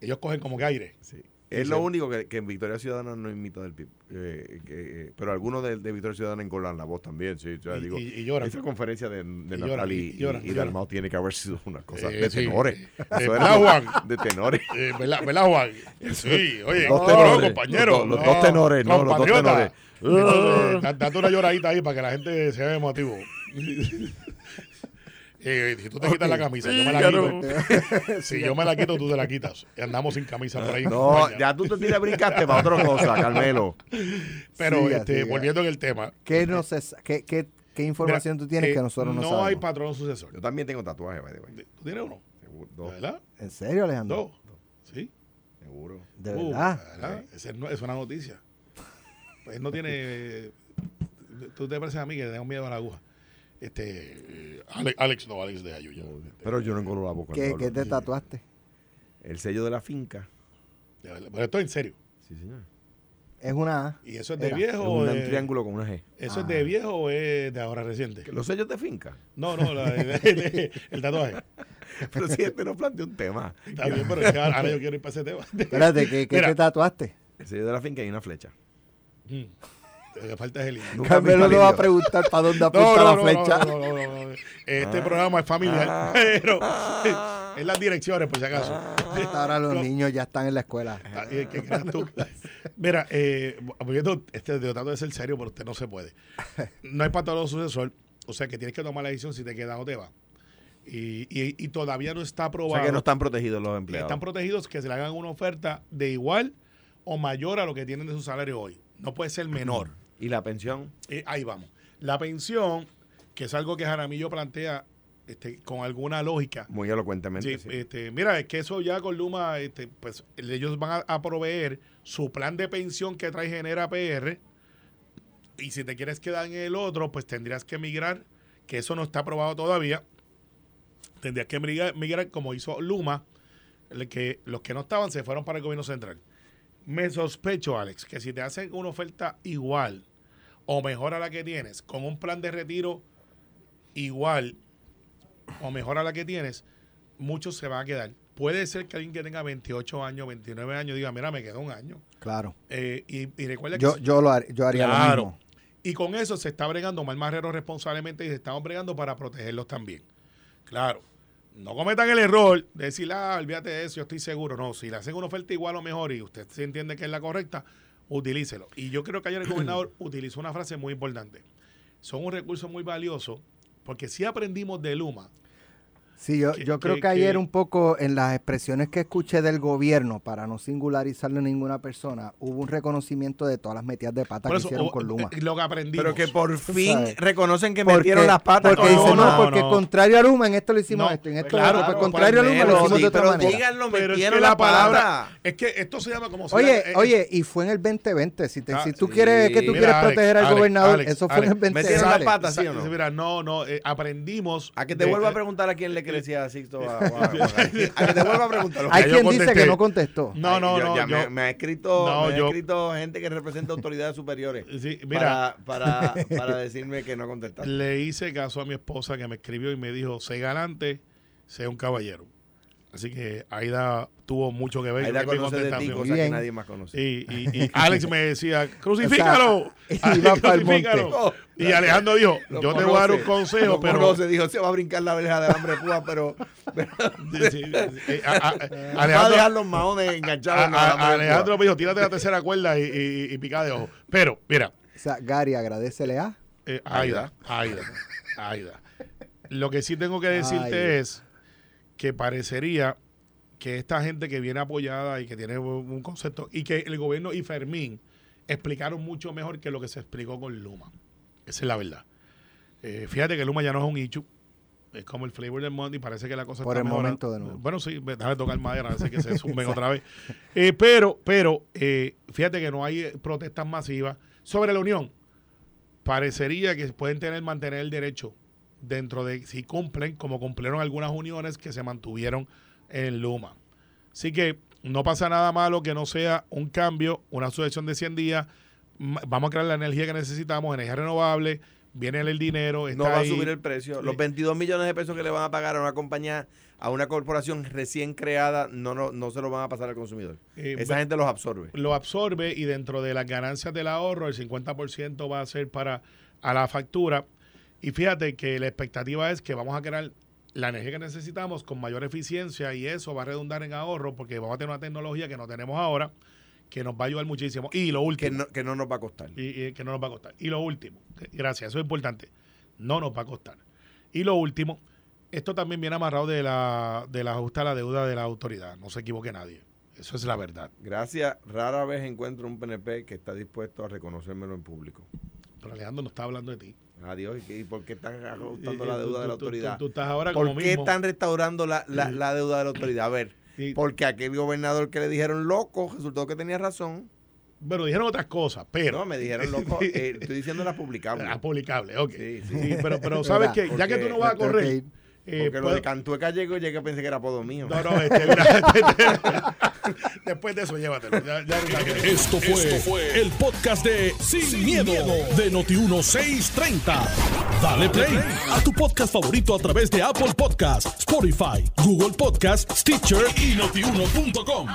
Ellos cogen como que aire. Sí. Es lo único que, que en Victoria Ciudadana no imita del PIB. Eh, eh, pero algunos de, de Victoria Ciudadana engolan la voz también. Sí, o sea, Y- digo, y- y lloran. Esa conferencia de, de Natal y, y. Dalmau tiene que haber sido una cosa Eh, de sí. tenores. Eh, Eso ¿verdad, era Juan? De tenores. ¿verdad, ¿Verdad, Juan? Sí, oye, Los no, tenores, compañero. los dos- dos tenores, no, los dos tenores. Date una lloradita ahí para que la gente se vea emotivo. [LAUGHS] Eh, si tú te quitas la camisa, yo me la quito. [LAUGHS] Si yo me la quito, tú te la quitas. Y andamos sin camisa por ahí. No, ya tú te tiras brincaste para otra cosa, Carmelo. Pero Siga, este, siga. volviendo en el tema. ¿Qué, no se qué, qué, qué información Mira, tú tienes eh, que nosotros no, No sabemos? hay patrón sucesor. Yo también tengo tatuajes, by the way. ¿Tú tienes uno? Seguro, ¿De Dos, verdad? ¿En serio, Alejandro? Dos. ¿Sí? seguro. ¿De Uh, verdad? ¿verdad? Esa es, no- es una noticia. Pues él no tiene. Tú te pareces a mí que tengo miedo a la aguja. Este. eh, Alex, Alex no, Alex de Ayuya. Pero yo no engolo la boca. ¿Qué, te tatuaste? El sello de la finca. Pero esto es en serio. Sí, señor. Es una A. ¿Y eso es de Era. Es viejo un, o de, triángulo con una G. ¿Eso es de viejo o es de ahora reciente? Los sellos de finca. No, no, la- de- de- el tatuaje. [LAUGHS] Pero si este nos plantea un tema. Está bien, pero es que ahora yo quiero ir para ese tema. Espérate, ¿qué, te tatuaste? El sello de la finca y una flecha. Mm. Lo que falta es el hilo. Nunca Carmelo me no va a preguntar para dónde [LAUGHS] apunta no, la no, flecha. no, no, no, no, no. Este Ah. programa es familiar, Ah. [LAUGHS] pero es las direcciones, por si acaso. Ahora los [LAUGHS] No. niños ya están en la escuela. Ah, y ¿Qué creas tú? Mira, eh, volviendo, este, de trato de ser serio, pero usted no se puede. No hay patólogo sucesor, o sea que tienes que tomar la decisión si te quedas o te vas. Y, y- y todavía no está O aprobado. sea que no están protegidos los empleados. Están protegidos que se le hagan una oferta de igual o mayor a lo que tienen de su salario hoy. No puede ser menor. ¿Y la pensión? Eh, ahí vamos. La pensión, que es algo que Jaramillo plantea este, con alguna lógica. Muy elocuentemente. Sí, sí. Este, mira, es que eso ya con Luma, este, pues ellos van a, a proveer su plan de pensión que trae Genera PR. Y si te quieres quedar en el otro, pues tendrías que migrar, que eso no está aprobado todavía. Tendrías que migrar, migrar como hizo Luma, que los que no estaban se fueron para el gobierno central. Me sospecho, Alex, que si te hacen una oferta igual o mejor a la que tienes, con un plan de retiro igual o mejor a la que tienes, muchos se van a quedar. Puede ser que alguien que tenga 28 años, 29 años diga, mira, me quedó un año. Claro. Eh, y, y recuerda que... Yo, yo, lo har- yo haría lo Claro. mismo. Y con eso se está bregando Omar Marrero responsablemente y se estamos bregando para protegerlos también. Claro, no cometan el error de decir, ah, olvídate de eso, yo estoy seguro. No, si le hacen una oferta igual o mejor y usted se entiende que es la correcta, utilícelo. Y yo creo que ayer el gobernador [CLEARS THROAT] utilizó una frase muy importante. Son un recurso muy valioso porque si aprendimos de Luma Sí, yo, que- yo creo que- que, ayer que- un poco en las expresiones que escuché del gobierno, para no singularizarle a ninguna persona, hubo un reconocimiento de todas las metidas de pata Por que hicieron o- con Luma. eh, lo que aprendimos. Pero que por [LAUGHS] fin sabes. reconocen que Porque- metieron las patas. Porque No, dicen, no, no, porque no. contrario a Luma, en esto lo hicimos No, esto, en esto claro, lo otro. Pues contrario a Luma lo hicimos sí, de otra pero manera. díganlo, Pero es que metieron la la palabra. palabra. Es que esto se llama como Oye, eh, eh, oye, y fue en el 2020. Si, te- Ah, si tú sí. quieres que tú Mira, quieres Alex, proteger al Alex, gobernador, Alex, eso fue en el Alex, 2020. metieron la Alex. pata, ¿sí o no? Mira, no, no, eh, aprendimos. A que te vuelva a preguntar a quién le crecía a Sixto. A, a- a- a que te vuelva a preguntar. Hay quien dice que no contestó. No, no, Yo- no. ya yo- me, me ha escrito, No, me ha yo- escrito gente que representa autoridades superiores Sí, mira, para, para, [LAUGHS] para decirme que no contestaste. le hice caso a mi esposa que me escribió y me dijo, sé galante, sé un caballero. Así que Aida tuvo mucho que ver Aida con mi conoce de ti contestación. cosas que Bien. nadie más conoce. Y, y- y Alex me decía, [LAUGHS] crucifícalo. O sea, iba pa'l crucifícalo. monte. Y Alejandro dijo, Lo yo te voy a dar un consejo, lo pero... conoce, dijo, se va a brincar la verja del hambre púa, pero, pero [LAUGHS] Sí, sí, sí. A- a- [LAUGHS] va a dejar los maones enganchados. a- de Alejandro me dijo, tírate la tercera cuerda y, y, y pica de ojo. Pero, mira, O sea, Gary, agradecele a. Eh, Aida, Aida, Aida. Lo que sí tengo que decirte es que parecería que esta gente que viene apoyada y que tiene un concepto y que el gobierno y Fermín explicaron mucho mejor que lo que se explicó con Luma. Esa es la verdad. Eh, fíjate que Luma ya no es un ichu. Es como el flavor del monte y parece que la cosa Por está el mejorando. momento de nuevo. Bueno, sí, déjame tocar madera, a ver si que se [LAUGHS] sumen otra vez. Eh, pero, pero, eh, fíjate que no hay protestas masivas. Sobre la unión, parecería que pueden tener, mantener el derecho dentro de, si cumplen, como cumplieron algunas uniones que se mantuvieron en Luma. Así que no pasa nada malo que no sea un cambio, una sucesión de 100 días. Vamos a crear la energía que necesitamos, energía renovable, viene el dinero, está No va a subir el precio. Los Sí. 22 millones de pesos que le van a pagar a una compañía, a una corporación recién creada, no, no, no se lo van a pasar al consumidor. Eh, Esa gente los absorbe. lo absorbe y dentro de las ganancias del ahorro, el 50% va a ser para a la factura. Y fíjate que la expectativa es que vamos a crear la energía que necesitamos con mayor eficiencia y eso va a redundar en ahorro porque vamos a tener una tecnología que no tenemos ahora que nos va a ayudar muchísimo. Y lo Que último, no, que no nos va a costar. y, y que no nos va a costar. Y lo último, gracias, eso es importante, no nos va a costar. Y lo último, esto también viene amarrado de la, de la ajuste a la deuda de la autoridad, no se equivoque nadie. Eso es la verdad. Gracias. Rara vez encuentro un PNP que está dispuesto a reconocérmelo en público. Pero Alejandro no está hablando de ti. Adiós. ¿Y, por qué están ajustando la deuda de la tú- tú- autoridad? Tú, estás ahora como ¿Por qué mismo. están restaurando la, la- la deuda de la autoridad? A ver, [CLEARS THROAT] Sí. porque aquel gobernador que le dijeron loco, resultó que tenía razón. Pero dijeron otras cosas, pero. No, me dijeron [LAUGHS] loco. eh, estoy diciendo las publicables. Ah, publicable, ok. Sí, Sí, sí. pero, pero [LAUGHS] sabes que ya que tú no vas a Tengo que eh, Porque lo puedo- de Cantueca llegó, llegué pensé que era apodo mío. No, no, este, mira, [LAUGHS] después de eso, llévatelo. Ya, ya- ya- Esto fue, el podcast de Sin, miedo, de Noti1630. Dale play a tu podcast favorito a través de Apple Podcasts, Spotify, Google Podcasts, Stitcher y notiuno.com.